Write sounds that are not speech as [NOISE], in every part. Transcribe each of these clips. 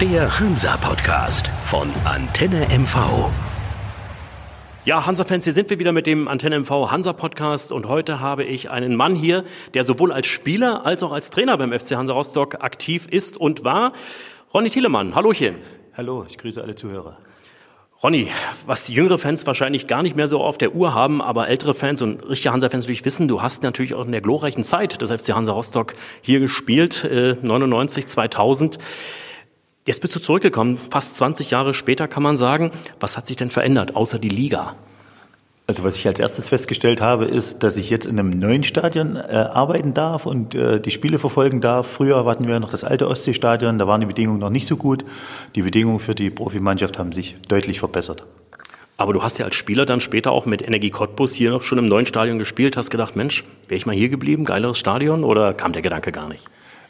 Der Hansa-Podcast von Antenne MV. Ja, Hansa-Fans, hier sind wir wieder mit dem Antenne MV Hansa-Podcast und heute habe ich einen Mann hier, der sowohl als Spieler als auch als Trainer beim FC Hansa Rostock aktiv ist und war. Ronny Thielemann, Hallochen. Hallo, ich grüße alle Zuhörer. Ronny, was die jüngere Fans wahrscheinlich gar nicht mehr so auf der Uhr haben, aber ältere Fans und richtige Hansa-Fans natürlich wissen, du hast natürlich auch in der glorreichen Zeit des FC Hansa Rostock hier gespielt, äh, 99, 2000. Jetzt bist du zurückgekommen, fast 20 Jahre später kann man sagen. Was hat sich denn verändert, außer die Liga? Also was ich als erstes festgestellt habe, ist, dass ich jetzt in einem neuen Stadion äh, arbeiten darf und äh, die Spiele verfolgen darf. Früher hatten wir noch das alte Ostseestadion, da waren die Bedingungen noch nicht so gut. Die Bedingungen für die Profimannschaft haben sich deutlich verbessert. Aber du hast ja als Spieler dann später auch mit Energie Cottbus hier noch schon im neuen Stadion gespielt, hast gedacht, Mensch, wäre ich mal hier geblieben, geileres Stadion oder kam der Gedanke gar nicht?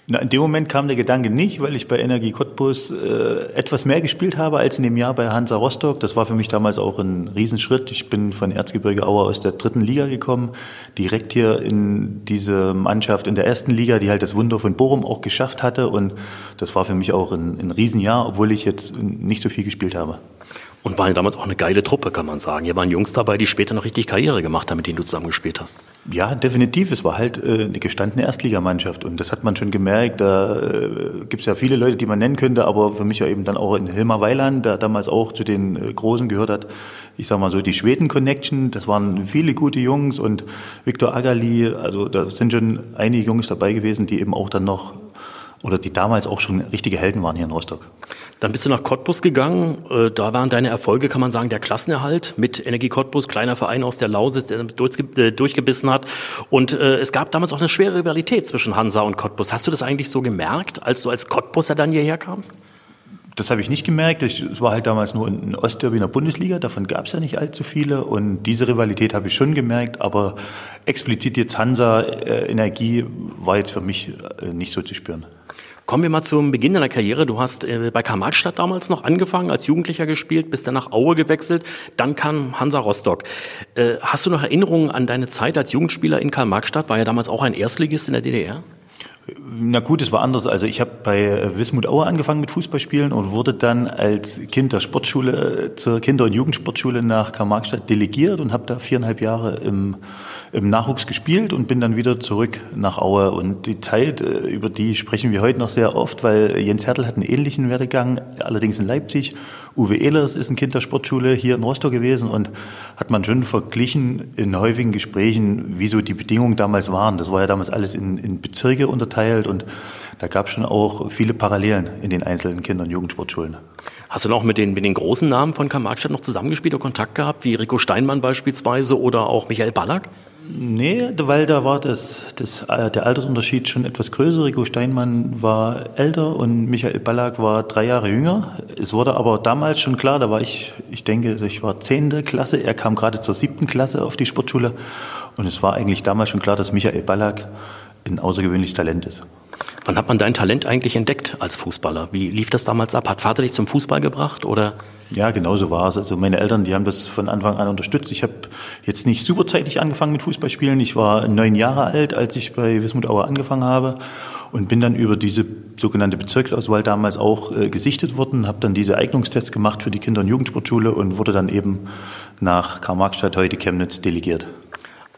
Na, in dem Moment kam der Gedanke nicht, weil ich bei Energie Cottbus äh, etwas mehr gespielt habe als in dem Jahr bei Hansa Rostock. Das war für mich damals auch ein Riesenschritt. Ich bin von Erzgebirge Aue aus der dritten Liga gekommen, direkt hier in diese Mannschaft in der ersten Liga, die halt das Wunder von Bochum auch geschafft hatte. Und das war für mich auch ein, ein Riesenjahr, obwohl ich jetzt nicht so viel gespielt habe. Und waren damals auch eine geile Truppe, kann man sagen. Hier waren Jungs dabei, die später noch richtig Karriere gemacht haben, mit denen du zusammengespielt hast. Ja, definitiv. Es war halt äh, eine gestandene Erstligamannschaft. Und das hat man schon gemerkt. Da äh, gibt es ja viele Leute, die man nennen könnte, aber für mich ja eben dann auch in Hilmar Weiland, der damals auch zu den äh, Großen gehört hat. Ich sag mal so, die Schweden-Connection, das waren viele gute Jungs und Viktor Agali, also da sind schon einige Jungs dabei gewesen, die eben auch dann noch oder die damals auch schon richtige Helden waren hier in Rostock. Dann bist du nach Cottbus gegangen. Äh, da waren deine Erfolge, kann man sagen, der Klassenerhalt mit Energie Cottbus, kleiner Verein aus der Lausitz, der äh, durchgebissen hat. Und äh, es gab damals auch eine schwere Rivalität zwischen Hansa und Cottbus. Hast du das eigentlich so gemerkt, als du als Cottbuser dann hierher kamst? Das habe ich nicht gemerkt. Es war halt damals nur ein Ostderby in der Bundesliga. Davon gab es ja nicht allzu viele. Und diese Rivalität habe ich schon gemerkt. Aber explizit jetzt Hansa äh, war jetzt für mich äh, nicht so zu spüren. Kommen wir mal zum Beginn deiner Karriere. Du hast äh, bei Karl-Marx-Stadt damals noch angefangen, als Jugendlicher gespielt, bist dann nach Aue gewechselt, dann kam Hansa Rostock. Hast du noch Erinnerungen an deine Zeit als Jugendspieler in Karl-Marx-Stadt? War ja damals auch ein Erstligist in der DDR? Na gut, es war anders. Also ich habe bei Wismut Aue angefangen mit Fußballspielen und wurde dann als Kind der Sportschule zur Kinder- und Jugendsportschule nach Karl-Marx-Stadt delegiert und habe da viereinhalb Jahre im im Nachwuchs gespielt und bin dann wieder zurück nach Aue. Und die Zeit, äh, über die sprechen wir heute noch sehr oft, weil Jens Hertel hat einen ähnlichen Werdegang, allerdings in Leipzig. Uwe Ehlers ist ein Kind der Sportschule hier in Rostock gewesen und hat man schon verglichen in häufigen Gesprächen, wie so die Bedingungen damals waren. Das war ja damals alles in, in Bezirke unterteilt und da gab es schon auch viele Parallelen in den einzelnen Kinder- und Jugendsportschulen. Hast du noch mit den, mit den großen Namen von Karl Marxstadt noch zusammengespielt oder Kontakt gehabt, wie Rico Steinmann beispielsweise oder auch Michael Ballack? Nee, weil da war das, das, äh, der Altersunterschied schon etwas größer. Rico Steinmann war älter und Michael Ballack war drei Jahre jünger. Es wurde aber damals schon klar, da war ich, ich denke, ich war zehnte Klasse, er kam gerade zur siebten Klasse auf die Sportschule und es war eigentlich damals schon klar, dass Michael Ballack ein außergewöhnliches Talent ist. Wann hat man dein Talent eigentlich entdeckt als Fußballer? Wie lief das damals ab? Hat Vater dich zum Fußball gebracht oder? Ja, genau so war es. Also meine Eltern, die haben das von Anfang an unterstützt. Ich habe jetzt nicht superzeitig angefangen mit Fußballspielen. Ich war neun Jahre alt, als ich bei Wismut Auer angefangen habe und bin dann über diese sogenannte Bezirksauswahl damals auch äh, gesichtet worden, habe dann diese Eignungstests gemacht für die Kinder- und Jugendsportschule und wurde dann eben nach Karl-Marx-Stadt, heute Chemnitz, delegiert.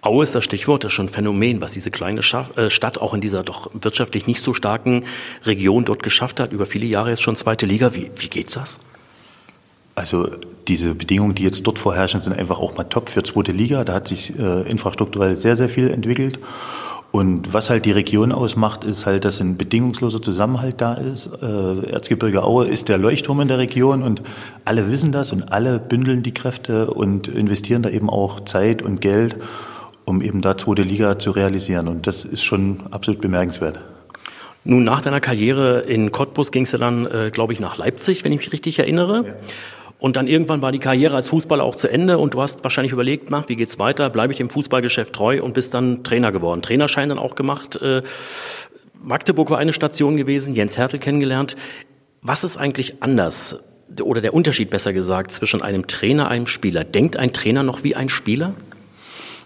Aue ist das Stichwort, das ist schon ein Phänomen, was diese kleine äh, Stadt auch in dieser doch wirtschaftlich nicht so starken Region dort geschafft hat. Über viele Jahre jetzt schon zweite Liga. Wie, wie geht das? Also diese Bedingungen, die jetzt dort vorherrschen, sind einfach auch mal top für zweite Liga. Da hat sich äh, infrastrukturell sehr, sehr viel entwickelt. Und was halt die Region ausmacht, ist halt, dass ein bedingungsloser Zusammenhalt da ist. Äh, Erzgebirge Aue ist der Leuchtturm in der Region und alle wissen das und alle bündeln die Kräfte und investieren da eben auch Zeit und Geld, um eben da zweite Liga zu realisieren. Und das ist schon absolut bemerkenswert. Nun, nach deiner Karriere in Cottbus ging es ja dann, äh, glaube ich, nach Leipzig, wenn ich mich richtig erinnere. Ja. Und dann irgendwann war die Karriere als Fußballer auch zu Ende und du hast wahrscheinlich überlegt, mach, wie geht's weiter? Bleibe ich dem Fußballgeschäft treu und bist dann Trainer geworden. Trainerschein dann auch gemacht. Äh, Magdeburg war eine Station gewesen, Jens Hertel kennengelernt. Was ist eigentlich anders oder der Unterschied besser gesagt zwischen einem Trainer, einem Spieler? Denkt ein Trainer noch wie ein Spieler?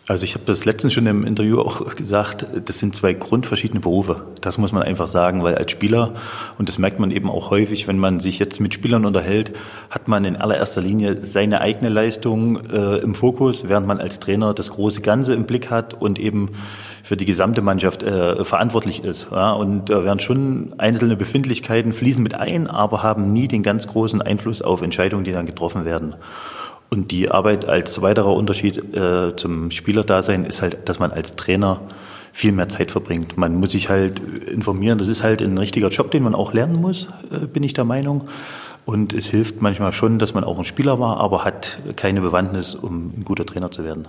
Also ich habe das letztens schon im Interview auch gesagt, das sind zwei grundverschiedene Berufe. Das muss man einfach sagen, weil als Spieler, und das merkt man eben auch häufig, wenn man sich jetzt mit Spielern unterhält, hat man in allererster Linie seine eigene Leistung äh, im Fokus, während man als Trainer das große Ganze im Blick hat und eben für die gesamte Mannschaft äh, verantwortlich ist. Ja, und da äh, werden schon einzelne Befindlichkeiten fließen mit ein, aber haben nie den ganz großen Einfluss auf Entscheidungen, die dann getroffen werden. Und die Arbeit als weiterer Unterschied äh, zum Spielerdasein ist halt, dass man als Trainer viel mehr Zeit verbringt. Man muss sich halt informieren. Das ist halt ein richtiger Job, den man auch lernen muss, äh, bin ich der Meinung. Und es hilft manchmal schon, dass man auch ein Spieler war, aber hat keine Bewandtnis, um ein guter Trainer zu werden.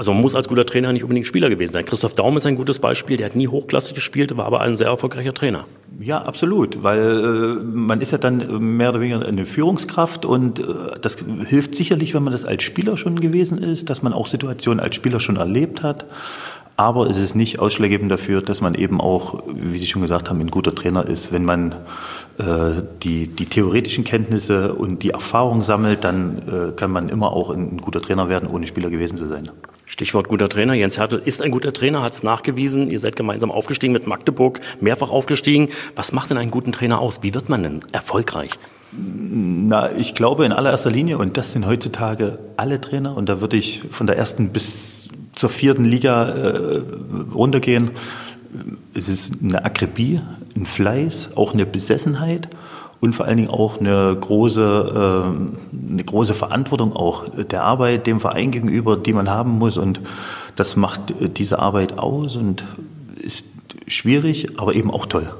Also man muss als guter Trainer nicht unbedingt Spieler gewesen sein. Christoph Daum ist ein gutes Beispiel. Der hat nie hochklassig gespielt, war aber ein sehr erfolgreicher Trainer. Ja, absolut, weil äh, man ist ja dann mehr oder weniger eine Führungskraft und äh, das hilft sicherlich, wenn man das als Spieler schon gewesen ist, dass man auch Situationen als Spieler schon erlebt hat. Aber es ist nicht ausschlaggebend dafür, dass man eben auch, wie Sie schon gesagt haben, ein guter Trainer ist. Wenn man äh, die, die theoretischen Kenntnisse und die Erfahrung sammelt, dann äh, kann man immer auch ein guter Trainer werden, ohne Spieler gewesen zu sein. Stichwort guter Trainer. Jens Hertel ist ein guter Trainer, hat es nachgewiesen. Ihr seid gemeinsam aufgestiegen mit Magdeburg, mehrfach aufgestiegen. Was macht denn einen guten Trainer aus? Wie wird man denn erfolgreich? Na, ich glaube in allererster Linie, und das sind heutzutage alle Trainer, und da würde ich von der ersten bis zur vierten Liga äh, runtergehen. Es ist eine Akribie, ein Fleiß, auch eine Besessenheit und vor allen Dingen auch eine große, äh, eine große Verantwortung auch der Arbeit dem Verein gegenüber, die man haben muss. Und das macht diese Arbeit aus und ist schwierig, aber eben auch toll.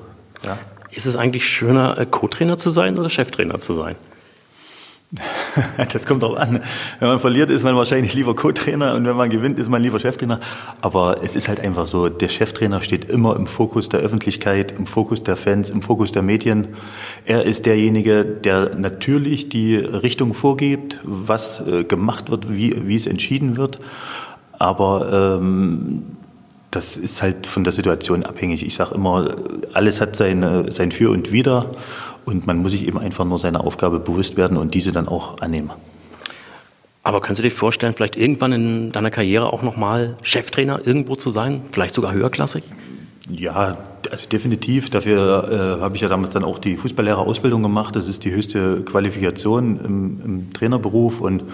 Ja. Ist es eigentlich schöner, äh, Co-Trainer zu sein oder Cheftrainer zu sein? [LAUGHS] Das kommt drauf an. Wenn man verliert, ist man wahrscheinlich lieber Co-Trainer und wenn man gewinnt, ist man lieber Cheftrainer. Aber es ist halt einfach so, der Cheftrainer steht immer im Fokus der Öffentlichkeit, im Fokus der Fans, im Fokus der Medien. Er ist derjenige, der natürlich die Richtung vorgibt, was äh, gemacht wird, wie, wie es entschieden wird. Aber ähm, das ist halt von der Situation abhängig. Ich sage immer, alles hat seine, sein Für und Wider und man muss sich eben einfach nur seiner Aufgabe bewusst werden und diese dann auch annehmen. Aber kannst du dir vorstellen, vielleicht irgendwann in deiner Karriere auch nochmal Cheftrainer irgendwo zu sein, vielleicht sogar höherklassig? Ja, also definitiv. Dafür äh, habe ich ja damals dann auch die Fußballlehrerausbildung gemacht. Das ist die höchste Qualifikation im, im Trainerberuf und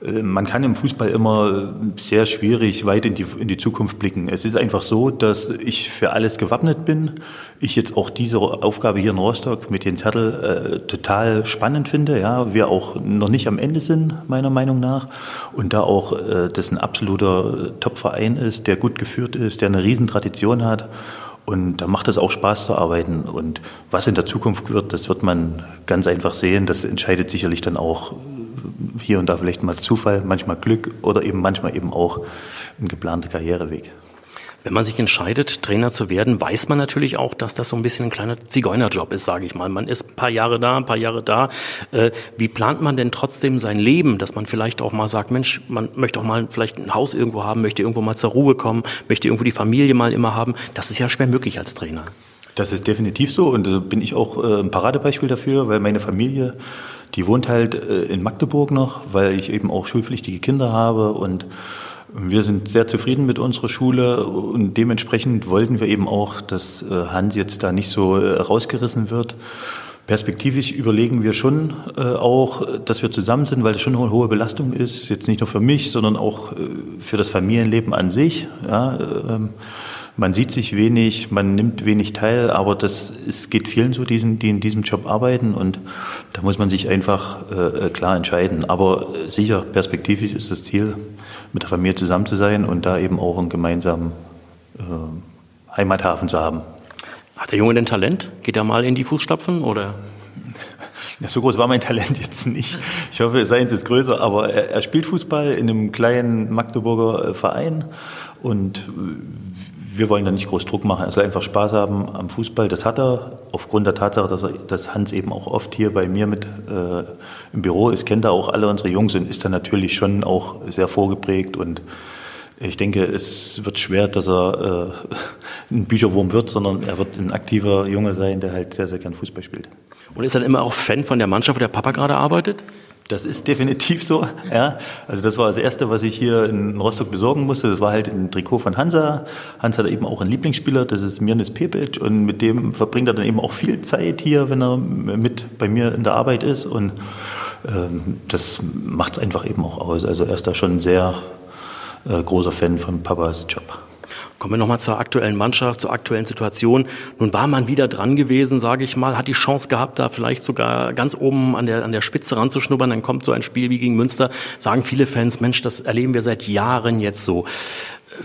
man kann im Fußball immer sehr schwierig weit in die, in die Zukunft blicken. Es ist einfach so, dass ich für alles gewappnet bin. Ich jetzt auch diese Aufgabe hier in Rostock mit Jens Hertel äh, total spannend finde. Ja, wir auch noch nicht am Ende sind, meiner Meinung nach. Und da auch äh, das ein absoluter Top-Verein ist, der gut geführt ist, der eine Riesentradition hat. Und da macht es auch Spaß zu arbeiten. Und was in der Zukunft wird, das wird man ganz einfach sehen. Das entscheidet sicherlich dann auch hier und da vielleicht mal Zufall, manchmal Glück oder eben manchmal eben auch ein geplanter Karriereweg. Wenn man sich entscheidet, Trainer zu werden, weiß man natürlich auch, dass das so ein bisschen ein kleiner Zigeunerjob ist, sage ich mal. Man ist ein paar Jahre da, ein paar Jahre da. Äh, wie plant man denn trotzdem sein Leben, dass man vielleicht auch mal sagt, Mensch, man möchte auch mal vielleicht ein Haus irgendwo haben, möchte irgendwo mal zur Ruhe kommen, möchte irgendwo die Familie mal immer haben. Das ist ja schwer möglich als Trainer. Das ist definitiv so und da bin ich auch äh, ein Paradebeispiel dafür, weil meine Familie die wohnt halt äh, in Magdeburg noch, weil ich eben auch schulpflichtige Kinder habe und wir sind sehr zufrieden mit unserer Schule und dementsprechend wollten wir eben auch, dass äh, Hans jetzt da nicht so äh, rausgerissen wird. Perspektivisch überlegen wir schon auch, dass wir zusammen sind, weil das schon eine hohe Belastung ist. Jetzt nicht nur für mich, sondern auch für das Familienleben an sich. Ja, ähm, man sieht sich wenig, man nimmt wenig teil, aber das es geht vielen so, diesen, die in diesem Job arbeiten und da muss man sich einfach äh, äh klar entscheiden. Aber äh, sicher, perspektivisch ist das Ziel, mit der Familie zusammen zu sein und da eben auch einen gemeinsamen äh, Heimathafen zu haben. Hat der Junge denn Talent? Geht er mal in die Fußstapfen oder? [LAUGHS] Ja, so groß war mein Talent jetzt nicht. Ich hoffe, seins ist größer, aber er, er spielt Fußball in einem kleinen Magdeburger äh, Verein und wir wollen da nicht groß Druck machen. Er soll einfach Spaß haben am Fußball. Das hat er aufgrund der Tatsache, dass, er, dass Hans eben auch oft hier bei mir mit äh, im Büro ist, kennt er auch alle unsere Jungs und ist dann natürlich schon auch sehr vorgeprägt und ich denke, es wird schwer, dass er äh, [LAUGHS] ein Bücherwurm wird, sondern er wird ein aktiver Junge sein, der halt sehr, sehr gern Fußball spielt. Und ist dann immer auch Fan von der Mannschaft, wo der Papa gerade arbeitet? Das ist definitiv so. Ja. Also das war das Erste, was ich hier in Rostock besorgen musste. Das war halt ein Trikot von Hansa. Hans hat eben auch einen Lieblingsspieler, das ist Mirnes Pepic. Und mit dem verbringt er dann eben auch viel Zeit hier, wenn er mit bei mir in der Arbeit ist. Und ähm, das macht es einfach eben auch aus. Also er ist da schon ein sehr äh, großer Fan von Papas Job. Kommen wir nochmal zur aktuellen Mannschaft, zur aktuellen Situation. Nun war man wieder dran gewesen, sage ich mal, hat die Chance gehabt, da vielleicht sogar ganz oben an der, an der Spitze ranzuschnuppern. Dann kommt so ein Spiel wie gegen Münster, sagen viele Fans, Mensch, das erleben wir seit Jahren jetzt so.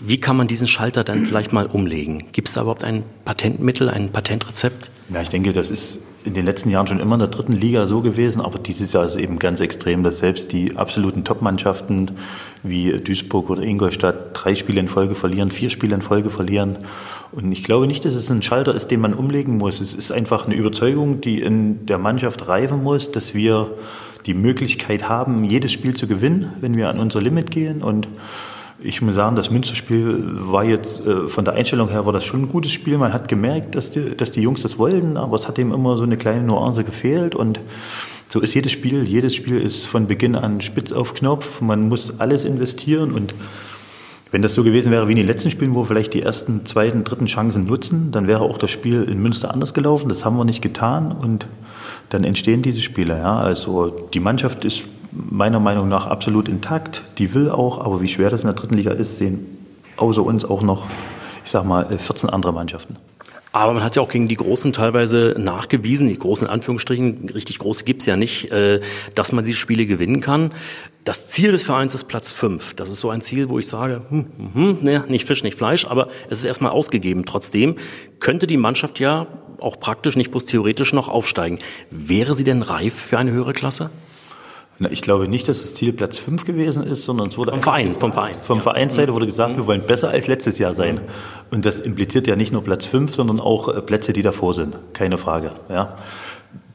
Wie kann man diesen Schalter dann vielleicht mal umlegen? Gibt es da überhaupt ein Patentmittel, ein Patentrezept? Ja, ich denke, das ist in den letzten Jahren schon immer in der dritten Liga so gewesen, aber dieses Jahr ist eben ganz extrem, dass selbst die absoluten Top-Mannschaften wie Duisburg oder Ingolstadt drei Spiele in Folge verlieren, vier Spiele in Folge verlieren. Und ich glaube nicht, dass es ein Schalter ist, den man umlegen muss. Es ist einfach eine Überzeugung, die in der Mannschaft reifen muss, dass wir die Möglichkeit haben, jedes Spiel zu gewinnen, wenn wir an unser Limit gehen und ich muss sagen, das Münsterspiel war jetzt äh, von der Einstellung her war das schon ein gutes Spiel. Man hat gemerkt, dass die, dass die Jungs das wollten, aber es hat ihm immer so eine kleine Nuance gefehlt und so ist jedes Spiel. Jedes Spiel ist von Beginn an spitz auf Knopf. Man muss alles investieren und wenn das so gewesen wäre wie in den letzten Spielen, wo wir vielleicht die ersten, zweiten, dritten Chancen nutzen, dann wäre auch das Spiel in Münster anders gelaufen. Das haben wir nicht getan und dann entstehen diese Spiele. Ja. Also die Mannschaft ist meiner Meinung nach absolut intakt. Die will auch, aber wie schwer das in der dritten Liga ist, sehen außer uns auch noch, ich sag mal, 14 andere Mannschaften. Aber man hat ja auch gegen die Großen teilweise nachgewiesen, die großen Anführungsstrichen, richtig große gibt's ja nicht, äh, dass man diese Spiele gewinnen kann. Das Ziel des Vereins ist Platz fünf. Das ist so ein Ziel, wo ich sage, hm, hm, ne, nicht Fisch, nicht Fleisch, aber es ist erstmal ausgegeben. Trotzdem könnte die Mannschaft ja auch praktisch, nicht bloß theoretisch noch aufsteigen. Wäre sie denn reif für eine höhere Klasse? Na, ich glaube nicht, dass das Ziel Platz 5 gewesen ist, sondern es wurde vom Verein, vom Verein. Vom ja. Vereinsseite wurde gesagt, mhm. wir wollen besser als letztes Jahr sein. Und das impliziert ja nicht nur Platz 5, sondern auch äh, Plätze, die davor sind. Keine Frage. Ja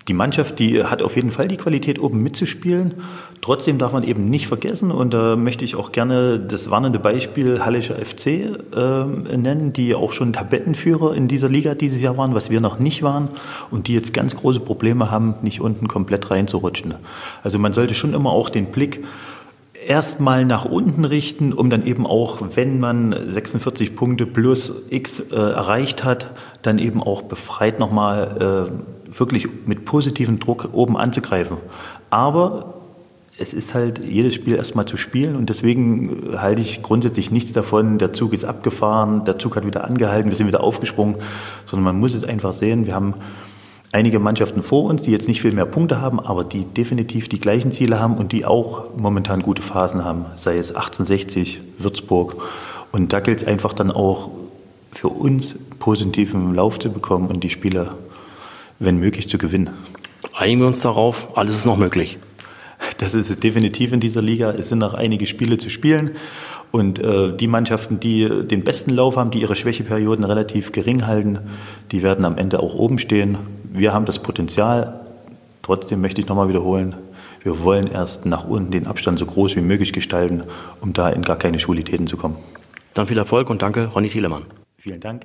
die Mannschaft, die hat auf jeden Fall die Qualität, oben mitzuspielen. Trotzdem darf man eben nicht vergessen, und da möchte ich auch gerne das warnende Beispiel Hallischer FC äh, nennen, die auch schon Tabellenführer in dieser Liga dieses Jahr waren, was wir noch nicht waren, und die jetzt ganz große Probleme haben, nicht unten komplett reinzurutschen. Also man sollte schon immer auch den Blick erstmal nach unten richten, um dann eben auch, wenn man 46 Punkte plus X äh, erreicht hat, dann eben auch befreit nochmal äh, wirklich mit positivem Druck oben anzugreifen. Aber es ist halt jedes Spiel erstmal zu spielen und deswegen halte ich grundsätzlich nichts davon, der Zug ist abgefahren, der Zug hat wieder angehalten, wir sind wieder aufgesprungen, sondern man muss es einfach sehen, wir haben einige Mannschaften vor uns, die jetzt nicht viel mehr Punkte haben, aber die definitiv die gleichen Ziele haben und die auch momentan gute Phasen haben, sei es 1860, Würzburg. Und da gilt es einfach dann auch für uns positiven Lauf zu bekommen und die Spiele, wenn möglich, zu gewinnen. Einigen wir uns darauf, alles ist noch möglich. Das ist es definitiv in dieser Liga. Es sind noch einige Spiele zu spielen. Und äh, die Mannschaften, die den besten Lauf haben, die ihre Schwächeperioden relativ gering halten, die werden am Ende auch oben stehen. Wir haben das Potenzial. Trotzdem möchte ich nochmal wiederholen, wir wollen erst nach unten den Abstand so groß wie möglich gestalten, um da in gar keine Schwulitäten zu kommen. Dann viel Erfolg und danke, Ronny Thielemann. Vielen Dank.